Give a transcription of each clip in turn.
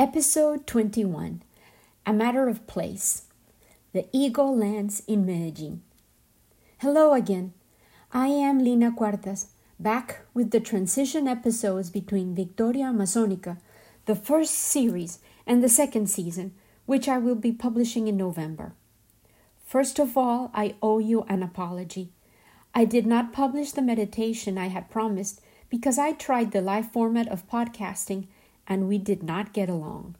Episode 21 A Matter of Place. The Eagle lands in Medellin. Hello again. I am Lina Cuartas, back with the transition episodes between Victoria Amazonica, the first series, and the second season, which I will be publishing in November. First of all, I owe you an apology. I did not publish the meditation I had promised because I tried the live format of podcasting and we did not get along.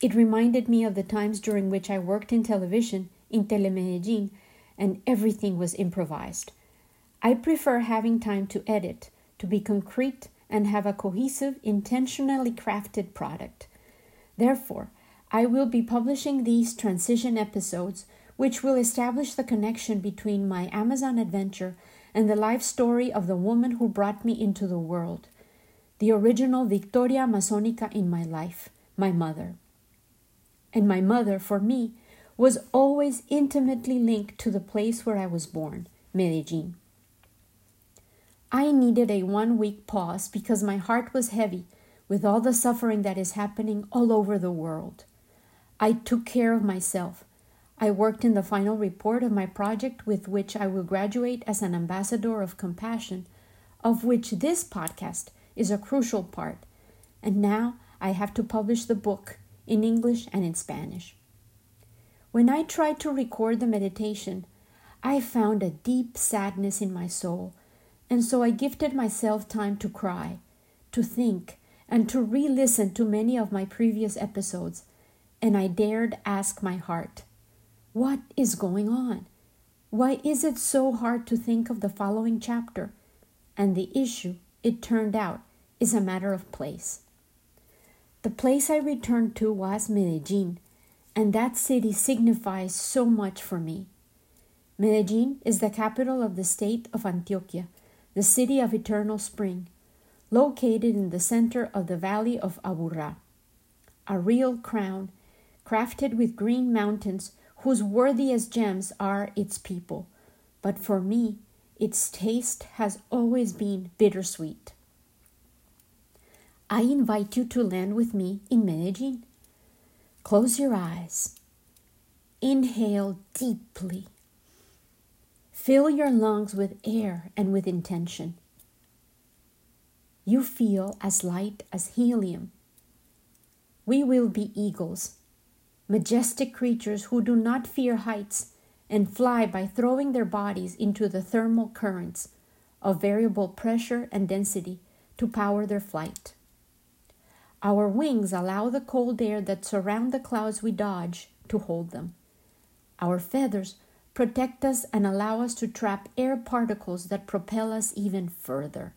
It reminded me of the times during which I worked in television in Telemedellin and everything was improvised. I prefer having time to edit, to be concrete, and have a cohesive, intentionally crafted product. Therefore, I will be publishing these transition episodes, which will establish the connection between my Amazon adventure and the life story of the woman who brought me into the world the original Victoria Amazonica in my life, my mother. And my mother, for me, was always intimately linked to the place where I was born, Medellin. I needed a one week pause because my heart was heavy with all the suffering that is happening all over the world. I took care of myself. I worked in the final report of my project with which I will graduate as an ambassador of compassion, of which this podcast is a crucial part, and now I have to publish the book in English and in Spanish. When I tried to record the meditation, I found a deep sadness in my soul, and so I gifted myself time to cry, to think, and to re listen to many of my previous episodes, and I dared ask my heart, What is going on? Why is it so hard to think of the following chapter? And the issue it turned out, is a matter of place. The place I returned to was Medellin, and that city signifies so much for me. Medellin is the capital of the state of Antioquia, the city of eternal spring, located in the center of the valley of Aburrá, a real crown crafted with green mountains whose worthiest gems are its people. But for me, its taste has always been bittersweet. I invite you to land with me in Medellin. Close your eyes. Inhale deeply. Fill your lungs with air and with intention. You feel as light as helium. We will be eagles, majestic creatures who do not fear heights and fly by throwing their bodies into the thermal currents of variable pressure and density to power their flight. Our wings allow the cold air that surround the clouds we dodge to hold them. Our feathers protect us and allow us to trap air particles that propel us even further.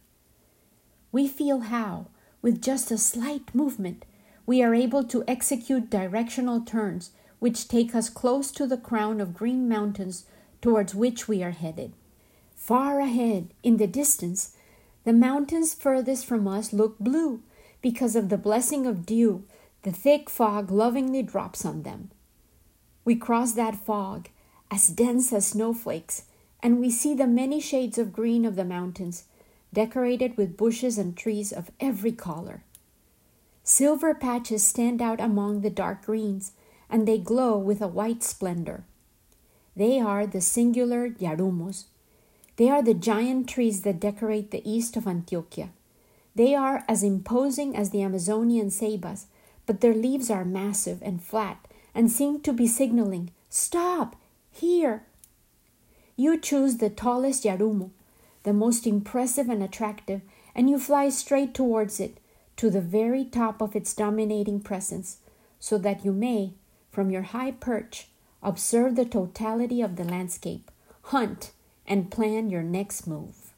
We feel how, with just a slight movement, we are able to execute directional turns which take us close to the crown of green mountains towards which we are headed. Far ahead, in the distance, the mountains furthest from us look blue because of the blessing of dew the thick fog lovingly drops on them. We cross that fog, as dense as snowflakes, and we see the many shades of green of the mountains, decorated with bushes and trees of every color. Silver patches stand out among the dark greens, and they glow with a white splendor. They are the singular yarumos. They are the giant trees that decorate the east of Antioquia. They are as imposing as the Amazonian ceibas, but their leaves are massive and flat and seem to be signaling, Stop! Here! You choose the tallest yarumo, the most impressive and attractive, and you fly straight towards it, to the very top of its dominating presence, so that you may, from your high perch, observe the totality of the landscape, hunt, and plan your next move.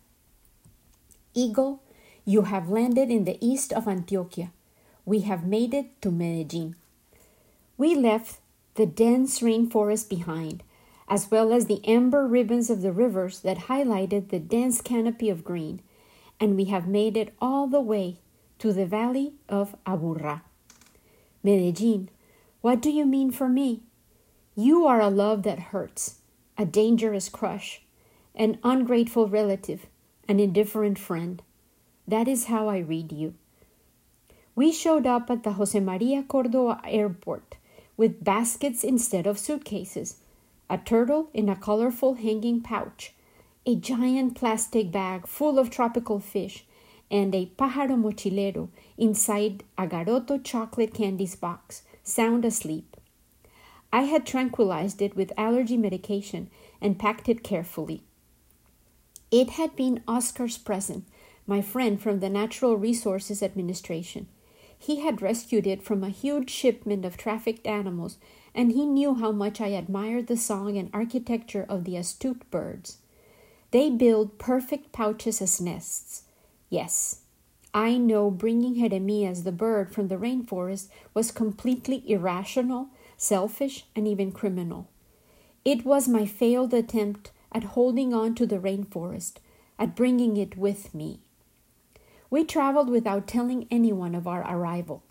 Eagle, you have landed in the east of Antioquia. We have made it to Medellin. We left the dense rainforest behind, as well as the amber ribbons of the rivers that highlighted the dense canopy of green, and we have made it all the way to the valley of Aburrá. Medellin, what do you mean for me? You are a love that hurts, a dangerous crush, an ungrateful relative, an indifferent friend. That is how I read you. We showed up at the Jose Maria Cordoba airport with baskets instead of suitcases, a turtle in a colorful hanging pouch, a giant plastic bag full of tropical fish, and a pájaro mochilero inside a Garoto chocolate candies box, sound asleep. I had tranquilized it with allergy medication and packed it carefully. It had been Oscar's present, my friend from the Natural Resources Administration. He had rescued it from a huge shipment of trafficked animals, and he knew how much I admired the song and architecture of the astute birds. They build perfect pouches as nests. Yes, I know bringing Jeremias the bird from the rainforest was completely irrational, selfish, and even criminal. It was my failed attempt at holding on to the rainforest, at bringing it with me. We traveled without telling anyone of our arrival.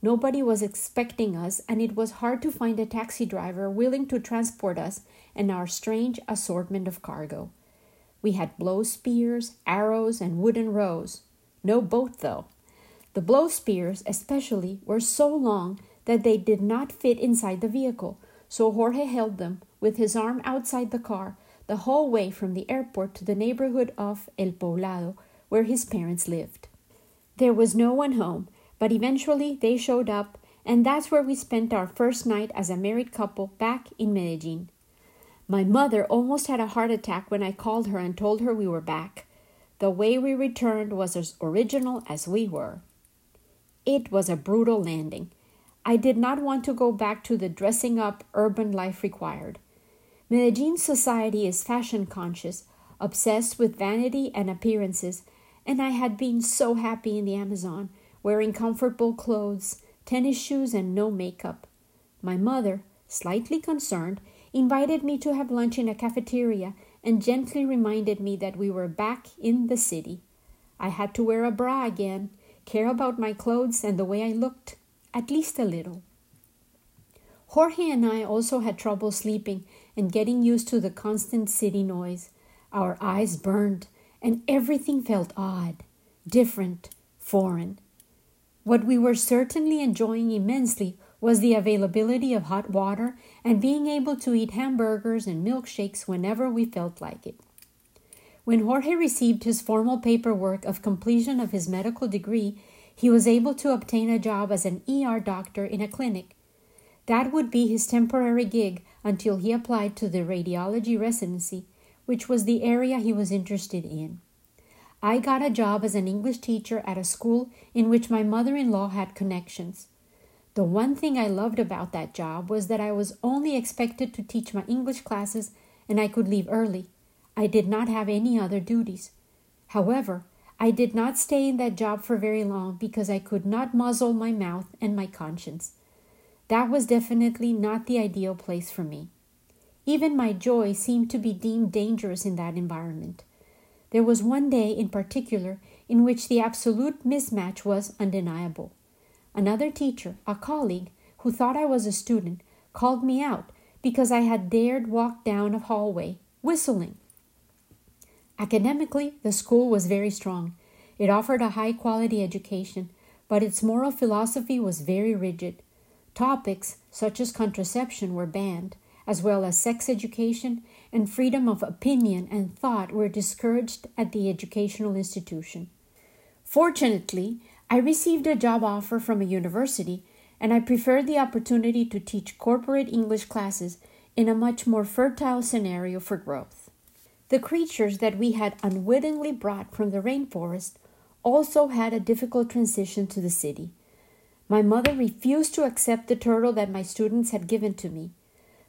Nobody was expecting us, and it was hard to find a taxi driver willing to transport us and our strange assortment of cargo. We had blow spears, arrows, and wooden rows. No boat, though. The blow spears, especially, were so long that they did not fit inside the vehicle, so Jorge held them with his arm outside the car the whole way from the airport to the neighborhood of El Poblado, where his parents lived. There was no one home, but eventually they showed up, and that's where we spent our first night as a married couple back in Medellin. My mother almost had a heart attack when I called her and told her we were back. The way we returned was as original as we were. It was a brutal landing. I did not want to go back to the dressing up urban life required. Medellin society is fashion conscious, obsessed with vanity and appearances, and I had been so happy in the Amazon, wearing comfortable clothes, tennis shoes, and no makeup. My mother, slightly concerned, invited me to have lunch in a cafeteria and gently reminded me that we were back in the city. I had to wear a bra again, care about my clothes and the way I looked, at least a little. Jorge and I also had trouble sleeping and getting used to the constant city noise. Our eyes burned, and everything felt odd, different, foreign. What we were certainly enjoying immensely was the availability of hot water and being able to eat hamburgers and milkshakes whenever we felt like it. When Jorge received his formal paperwork of completion of his medical degree, he was able to obtain a job as an ER doctor in a clinic. That would be his temporary gig until he applied to the radiology residency, which was the area he was interested in. I got a job as an English teacher at a school in which my mother in law had connections. The one thing I loved about that job was that I was only expected to teach my English classes and I could leave early. I did not have any other duties. However, I did not stay in that job for very long because I could not muzzle my mouth and my conscience. That was definitely not the ideal place for me. Even my joy seemed to be deemed dangerous in that environment. There was one day in particular in which the absolute mismatch was undeniable. Another teacher, a colleague, who thought I was a student, called me out because I had dared walk down a hallway, whistling. Academically, the school was very strong. It offered a high quality education, but its moral philosophy was very rigid. Topics such as contraception were banned, as well as sex education and freedom of opinion and thought were discouraged at the educational institution. Fortunately, I received a job offer from a university, and I preferred the opportunity to teach corporate English classes in a much more fertile scenario for growth. The creatures that we had unwittingly brought from the rainforest also had a difficult transition to the city. My mother refused to accept the turtle that my students had given to me.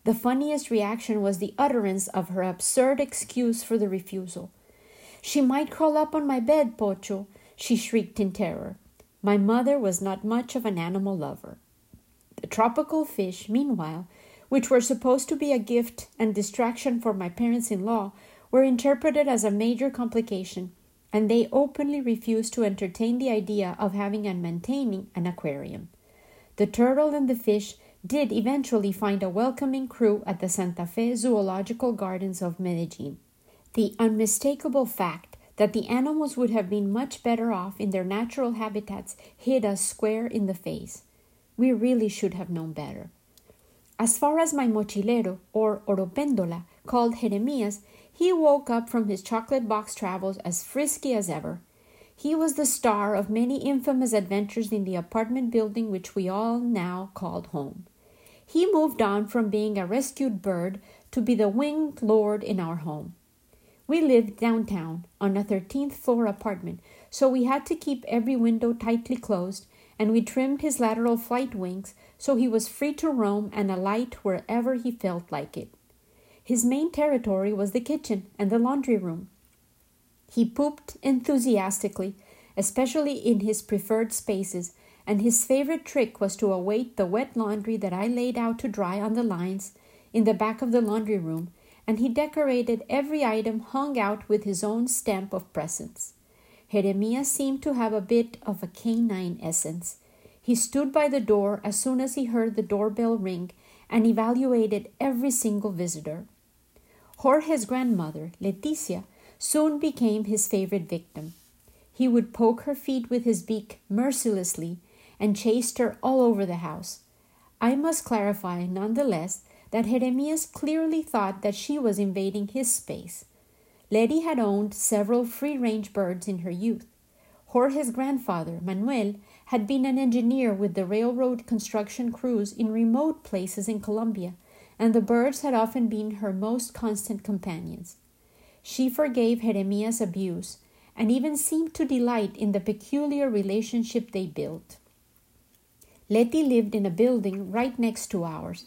The funniest reaction was the utterance of her absurd excuse for the refusal. She might crawl up on my bed, Pocho, she shrieked in terror. My mother was not much of an animal lover. The tropical fish, meanwhile, which were supposed to be a gift and distraction for my parents in law, were interpreted as a major complication, and they openly refused to entertain the idea of having and maintaining an aquarium. The turtle and the fish did eventually find a welcoming crew at the Santa Fe Zoological Gardens of Medellin. The unmistakable fact that the animals would have been much better off in their natural habitats hit us square in the face. We really should have known better. As far as my mochilero, or oropendola, called Jeremias, he woke up from his chocolate box travels as frisky as ever. He was the star of many infamous adventures in the apartment building which we all now called home. He moved on from being a rescued bird to be the winged lord in our home. We lived downtown on a 13th floor apartment, so we had to keep every window tightly closed, and we trimmed his lateral flight wings so he was free to roam and alight wherever he felt like it. His main territory was the kitchen and the laundry room. He pooped enthusiastically, especially in his preferred spaces, and his favorite trick was to await the wet laundry that I laid out to dry on the lines in the back of the laundry room, and he decorated every item hung out with his own stamp of presence. Jeremias seemed to have a bit of a canine essence. He stood by the door as soon as he heard the doorbell ring and evaluated every single visitor. Jorge's grandmother, Leticia, soon became his favorite victim. He would poke her feet with his beak mercilessly and chased her all over the house. I must clarify, nonetheless, that Jeremias clearly thought that she was invading his space. Letty had owned several free range birds in her youth. Jorge's grandfather, Manuel, had been an engineer with the railroad construction crews in remote places in Colombia, and the birds had often been her most constant companions. She forgave Jeremias' abuse and even seemed to delight in the peculiar relationship they built. Letty lived in a building right next to ours,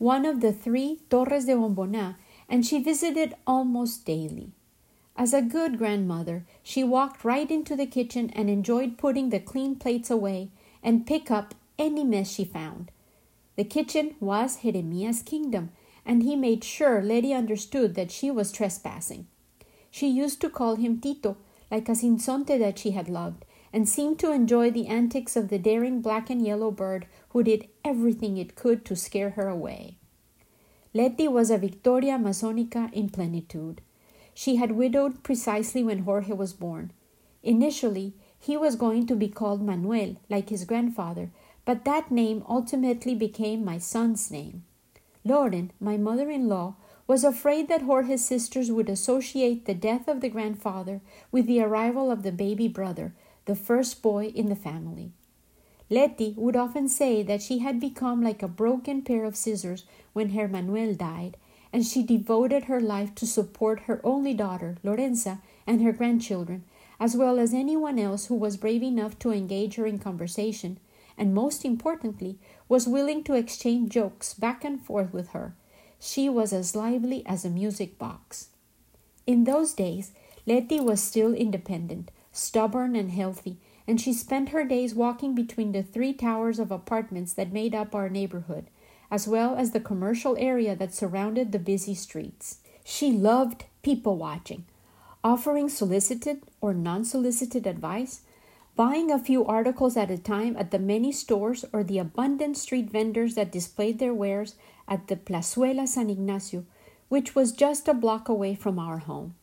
one of the three Torres de Bombona, and she visited almost daily. As a good grandmother, she walked right into the kitchen and enjoyed putting the clean plates away and pick up any mess she found. The kitchen was Jeremias' kingdom, and he made sure Letty understood that she was trespassing. She used to call him Tito, like a sinsonte that she had loved, and seemed to enjoy the antics of the daring black and yellow bird who did everything it could to scare her away. Letty was a Victoria Amazonica in plenitude. She had widowed precisely when Jorge was born. Initially, he was going to be called Manuel, like his grandfather, but that name ultimately became my son's name. Loren, my mother in law, was afraid that Jorge's sisters would associate the death of the grandfather with the arrival of the baby brother, the first boy in the family. Letty would often say that she had become like a broken pair of scissors when Herr Manuel died, and she devoted her life to support her only daughter, Lorenza, and her grandchildren, as well as anyone else who was brave enough to engage her in conversation, and most importantly, was willing to exchange jokes back and forth with her, she was as lively as a music box. In those days, Letty was still independent, stubborn, and healthy, and she spent her days walking between the three towers of apartments that made up our neighborhood, as well as the commercial area that surrounded the busy streets. She loved people watching, offering solicited or non solicited advice, buying a few articles at a time at the many stores or the abundant street vendors that displayed their wares at the Plazuela San Ignacio, which was just a block away from our home.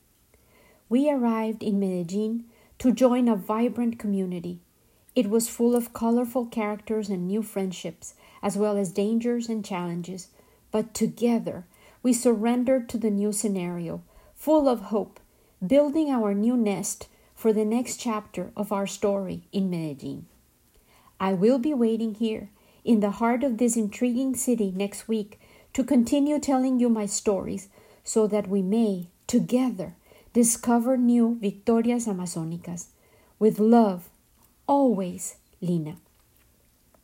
We arrived in Medellin to join a vibrant community. It was full of colorful characters and new friendships, as well as dangers and challenges, but together we surrendered to the new scenario, full of hope, building our new nest for the next chapter of our story in Medellin. I will be waiting here in the heart of this intriguing city next week to continue telling you my stories so that we may, together, discover new Victorias Amazonicas. With love, always, Lina.